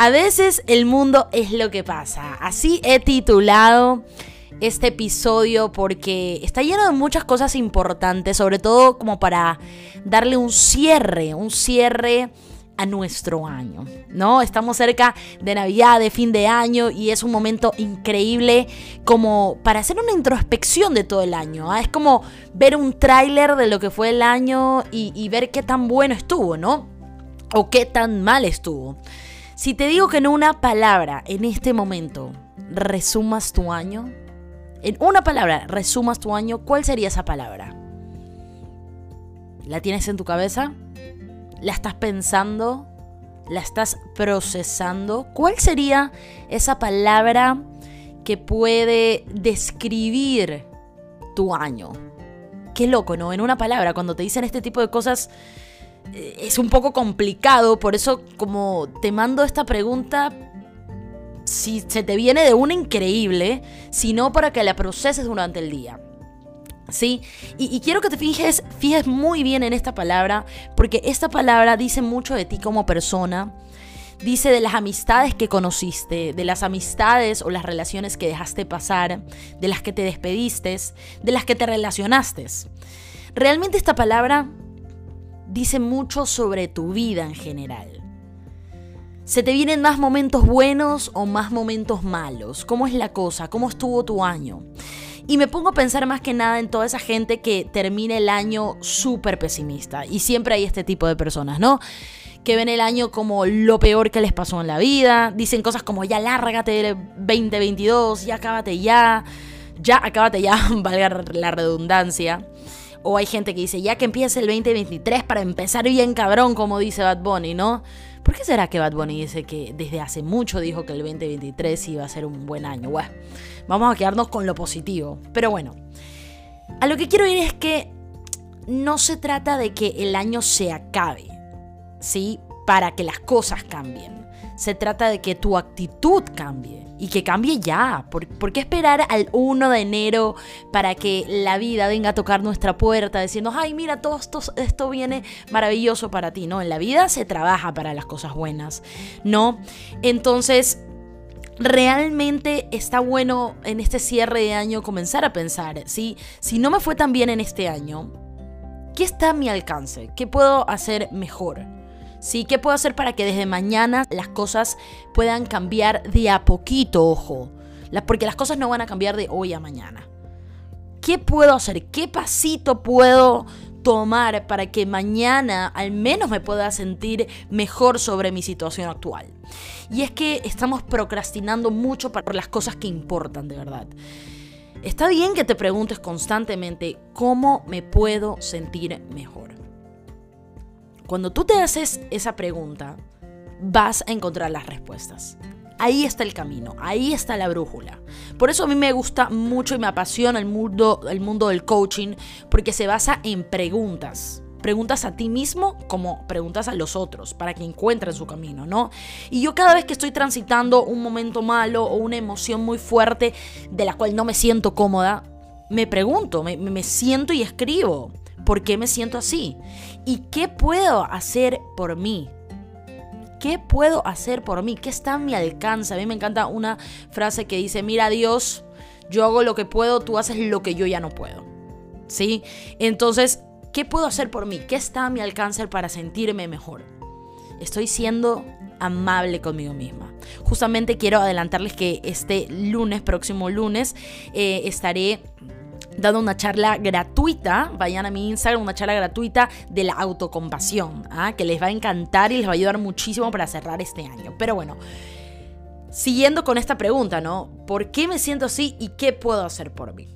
A veces el mundo es lo que pasa. Así he titulado este episodio porque está lleno de muchas cosas importantes, sobre todo como para darle un cierre, un cierre a nuestro año, ¿no? Estamos cerca de Navidad, de fin de año y es un momento increíble como para hacer una introspección de todo el año. ¿ah? Es como ver un tráiler de lo que fue el año y, y ver qué tan bueno estuvo, ¿no? O qué tan mal estuvo. Si te digo que en una palabra, en este momento, resumas tu año, en una palabra, resumas tu año, ¿cuál sería esa palabra? ¿La tienes en tu cabeza? ¿La estás pensando? ¿La estás procesando? ¿Cuál sería esa palabra que puede describir tu año? Qué loco, ¿no? En una palabra, cuando te dicen este tipo de cosas, es un poco complicado. Por eso, como te mando esta pregunta, si se te viene de una increíble, sino para que la proceses durante el día. ¿Sí? Y, quiero que te fijes, fijes muy bien en esta palabra, porque esta palabra dice mucho de ti como persona. Dice de las amistades que conociste, de las amistades o las relaciones que dejaste pasar, de las que te despediste, de las que te relacionaste. Realmente esta palabra dice mucho sobre tu vida en general. ¿Se te vienen más momentos buenos o más momentos malos? ¿Cómo es la cosa? ¿Cómo estuvo tu año? Y me pongo a pensar más que nada en toda esa gente que termina el año súper pesimista. Y siempre hay este tipo de personas, ¿no? Que ven el año como lo peor que les pasó en la vida. Dicen cosas como ya lárgate del 2022, ya acábate ya, ya acábate ya, valga la redundancia. O hay gente que dice ya que empiece el 2023 para empezar bien cabrón, como dice Bad Bunny, ¿no? ¿Por qué será que Bad Bunny dice que desde hace mucho dijo que el 2023 iba a ser un buen año? Bueno, vamos a quedarnos con lo positivo. Pero bueno, a lo que quiero ir es que no se trata de que el año se acabe, ¿sí? Para que las cosas cambien. Se trata de que tu actitud cambie y que cambie ya. ¿Por, qué esperar al 1 de enero para que la vida venga a tocar nuestra puerta diciendo, ay, mira, todo esto, esto viene maravilloso para ti? No, en la vida se trabaja para las cosas buenas, ¿no? Entonces, realmente está bueno en este cierre de año comenzar a pensar, ¿sí? Si no me fue tan bien en este año, ¿qué está a mi alcance? ¿Qué puedo hacer mejor? ¿Sí? ¿Qué puedo hacer para que desde mañana las cosas puedan cambiar de a poquito, ojo? Porque las cosas no van a cambiar de hoy a mañana. ¿Qué puedo hacer? ¿Qué pasito puedo tomar para que mañana al menos me pueda sentir mejor sobre mi situación actual? Y es que estamos procrastinando mucho por las cosas que importan de verdad. Está bien que te preguntes constantemente cómo me puedo sentir mejor. Cuando tú te haces esa pregunta, vas a encontrar las respuestas. Ahí está el camino, ahí está la brújula. Por eso a mí me gusta mucho y me apasiona el mundo, el mundo del coaching, porque se basa en preguntas. Preguntas a ti mismo como preguntas a los otros para que encuentren su camino, ¿no? Y yo cada vez que estoy transitando un momento malo o una emoción muy fuerte de la cual no me siento cómoda, me pregunto, me, me siento y escribo. ¿Por qué me siento así? ¿Y qué puedo hacer por mí? ¿Qué puedo hacer por mí? ¿Qué está a mi alcance? A mí me encanta una frase que dice, mira Dios, yo hago lo que puedo, tú haces lo que yo ya no puedo. ¿Sí? Entonces, ¿qué puedo hacer por mí? ¿Qué está a mi alcance para sentirme mejor? Estoy siendo amable conmigo misma. Justamente quiero adelantarles que este lunes, próximo lunes, eh, estaré dando una charla gratuita, vayan a mi Instagram, una charla gratuita de la autocompasión, ¿ah? que les va a encantar y les va a ayudar muchísimo para cerrar este año. Pero bueno, siguiendo con esta pregunta, ¿no? ¿Por qué me siento así y qué puedo hacer por mí?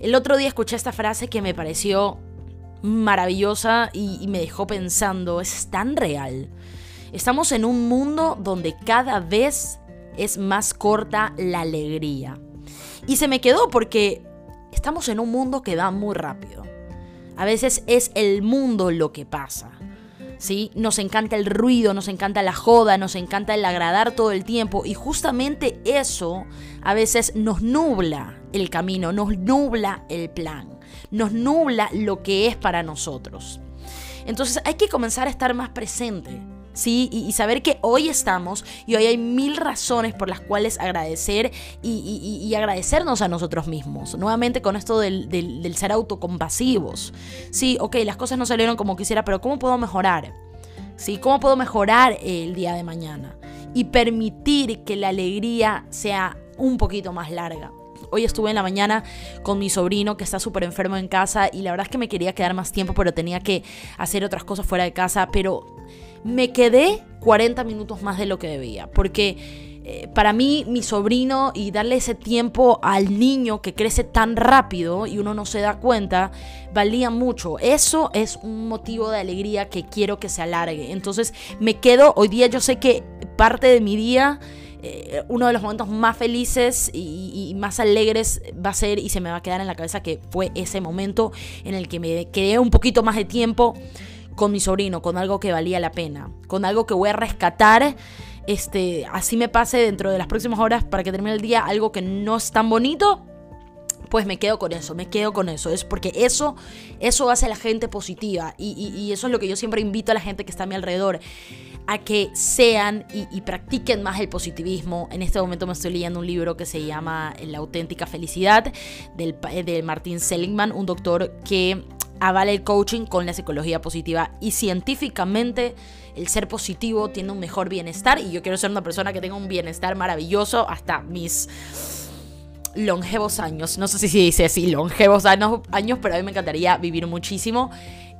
El otro día escuché esta frase que me pareció maravillosa y, y me dejó pensando, es tan real. Estamos en un mundo donde cada vez es más corta la alegría. Y se me quedó porque Estamos en un mundo que va muy rápido. A veces es el mundo lo que pasa. ¿Sí? Nos encanta el ruido, nos encanta la joda, nos encanta el agradar todo el tiempo y justamente eso a veces nos nubla el camino, nos nubla el plan, nos nubla lo que es para nosotros. Entonces hay que comenzar a estar más presente, ¿sí? Y, saber que hoy estamos y hoy hay mil razones por las cuales agradecer y, agradecernos a nosotros mismos. Nuevamente con esto del, del, ser autocompasivos. Sí, ok, las cosas no salieron como quisiera, pero ¿cómo puedo mejorar? ¿Sí? ¿Cómo puedo mejorar el día de mañana? Y permitir que la alegría sea un poquito más larga. Hoy estuve en la mañana con mi sobrino que está súper enfermo en casa y la verdad es que me quería quedar más tiempo, pero tenía que hacer otras cosas fuera de casa. Pero me quedé 40 minutos más de lo que debía, porque eh, para mí mi sobrino y darle ese tiempo al niño que crece tan rápido y uno no se da cuenta, valía mucho. Eso es un motivo de alegría que quiero que se alargue. Entonces me quedo, hoy día yo sé que parte de mi día... Eh, uno de los momentos más felices y, y, más alegres va a ser y se me va a quedar en la cabeza que fue ese momento en el que me quedé un poquito más de tiempo con mi sobrino, con algo que valía la pena, con algo que voy a rescatar. Este, así me pase dentro de las próximas horas para que termine el día algo que no es tan bonito, pues me quedo con eso, me quedo con eso. Es porque eso, eso hace a la gente positiva. Y, eso es lo que yo siempre invito a la gente que está a mi alrededor. A que sean y, practiquen más el positivismo. En este momento me estoy leyendo un libro que se llama La auténtica felicidad del, de Martin Seligman, un doctor que avala el coaching con la psicología positiva y científicamente el ser positivo tiene un mejor bienestar y yo quiero ser una persona que tenga un bienestar maravilloso hasta mis longevos años. No sé si se dice así, longevos años, años, pero a mí me encantaría vivir muchísimo.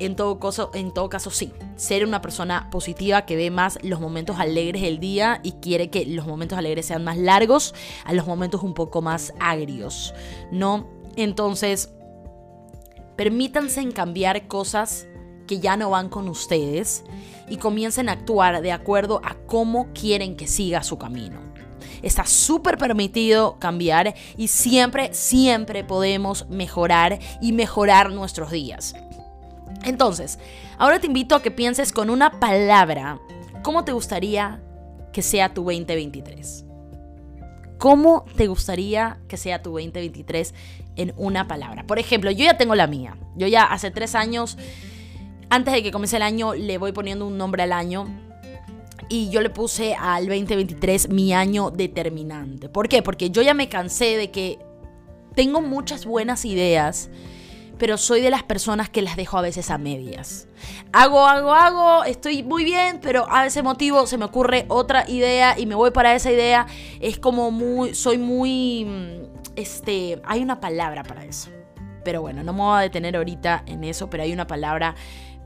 En todo, caso, en todo caso, sí. Ser una persona positiva que ve más los momentos alegres del día y quiere que los momentos alegres sean más largos a los momentos un poco más agrios. ¿No? Entonces, Permítanse en cambiar cosas que ya no van con ustedes y comiencen a actuar de acuerdo a cómo quieren que siga su camino. Está súper permitido cambiar y siempre, siempre podemos mejorar y mejorar nuestros días. Entonces, ahora te invito a que pienses con una palabra cómo te gustaría que sea tu 2023. ¿Cómo te gustaría que sea tu 2023 en una palabra? Por ejemplo, yo ya tengo la mía. Yo ya hace tres años, antes de que comience el año, le voy poniendo un nombre al año. Y yo le puse al 2023 mi año determinante. ¿Por qué? Porque yo ya me cansé de que tengo muchas buenas ideas pero soy de las personas que las dejo a veces a medias. Hago, hago, hago, estoy muy bien, pero a ese motivo se me ocurre otra idea y me voy para esa idea. Es como muy, soy muy, mm, este, hay una palabra para eso. Pero bueno, no me voy a detener ahorita en eso, pero hay una palabra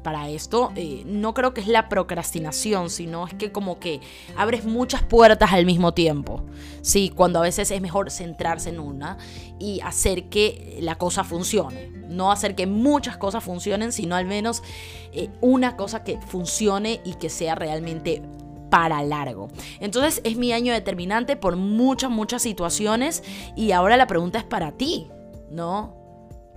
para esto. Eh, no creo que es la procrastinación, sino es que como que abres muchas puertas al mismo tiempo. Sí, cuando a veces es mejor centrarse en una y hacer que la cosa funcione. No hacer que muchas cosas funcionen, sino al menos eh, una cosa que funcione y que sea realmente para largo. Entonces es mi año determinante por muchas, muchas situaciones y ahora la pregunta es para ti, ¿no?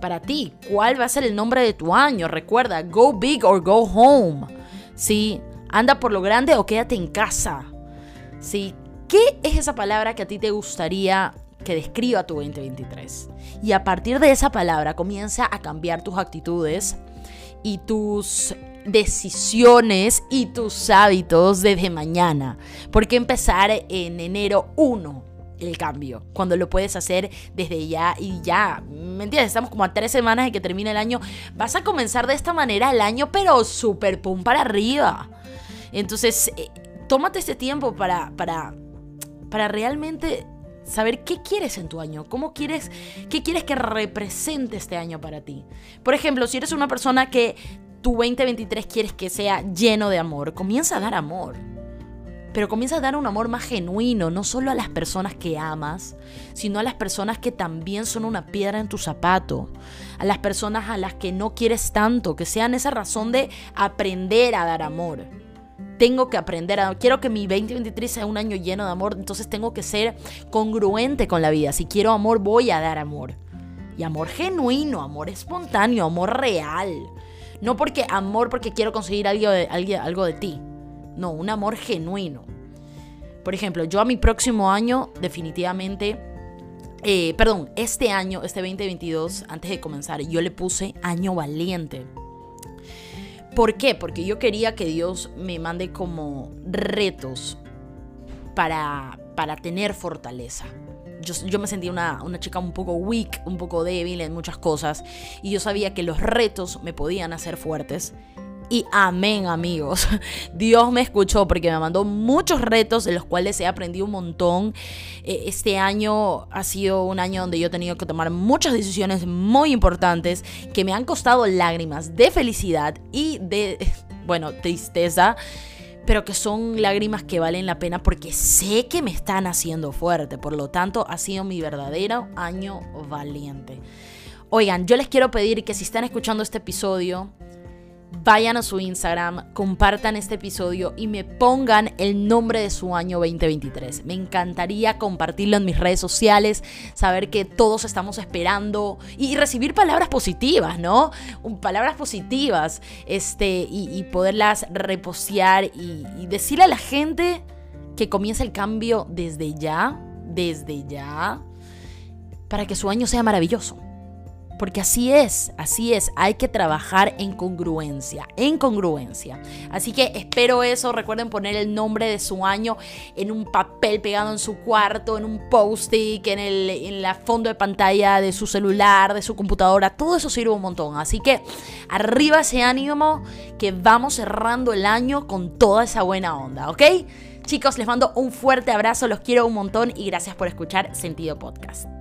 para ti. ¿Cuál va a ser el nombre de tu año? Recuerda, go big or go home. ¿Sí? Anda por lo grande o quédate en casa. ¿Sí? ¿Qué es esa palabra que a ti te gustaría que describa tu 2023? Y a partir de esa palabra comienza a cambiar tus actitudes y tus decisiones y tus hábitos desde mañana. Porque empezar en enero 1 el cambio, cuando lo puedes hacer desde ya y ya. ¿Me entiendes? Estamos como a tres semanas de que termine el año. Vas a comenzar de esta manera el año, pero súper pum para arriba. Entonces, eh, tómate este tiempo para, para, para realmente saber qué quieres en tu año, cómo quieres, qué quieres que represente este año para ti. Por ejemplo, si eres una persona que tu 2023 quieres que sea lleno de amor, comienza a dar amor pero comienza a dar un amor más genuino, no solo a las personas que amas, sino a las personas que también son una piedra en tu zapato, a las personas a las que no quieres tanto, que sean esa razón de aprender a dar amor. Tengo que aprender a... Quiero que mi 2023 sea un año lleno de amor, entonces tengo que ser congruente con la vida. Si quiero amor, voy a dar amor. Y amor genuino, amor espontáneo, amor real. No porque amor porque quiero conseguir algo de, algo de ti no, un amor genuino. Por ejemplo, yo a mi próximo año definitivamente, eh, perdón, este año, este 2022, antes de comenzar, yo le puse año valiente. ¿Por qué? Porque yo quería que Dios me mande como retos para, para tener fortaleza. Yo, yo, me sentía una, una, chica un poco weak, un poco débil en muchas cosas. Y yo sabía que los retos me podían hacer fuertes. Y amén, amigos. Dios me escuchó porque me mandó muchos retos de los cuales he aprendido un montón. Eh, este año ha sido un año donde yo he tenido que tomar muchas decisiones muy importantes que me han costado lágrimas de felicidad y de, bueno, tristeza pero que son lágrimas que valen la pena porque sé que me están haciendo fuerte. Por lo tanto, ha sido mi verdadero año valiente. Oigan, yo les quiero pedir que si están escuchando este episodio, vayan a su Instagram, compartan este episodio y me pongan el nombre de su año 2023. Me encantaría compartirlo en mis redes sociales, saber que todos estamos esperando y, recibir palabras positivas, ¿no? Palabras positivas, este, y, poderlas repostear y, y decirle a la gente que comienza el cambio desde ya, desde ya, para que su año sea maravilloso. Porque así es, así es, hay que trabajar en congruencia, en congruencia. Así que espero eso, recuerden poner el nombre de su año en un papel pegado en su cuarto, en un post-it, en, el, en la fondo de pantalla de su celular, de su computadora, todo eso sirve un montón. Así que arriba ese ánimo que vamos cerrando el año con toda esa buena onda, ¿ok? Chicos, les mando un fuerte abrazo, los quiero un montón y gracias por escuchar Sentido Podcast.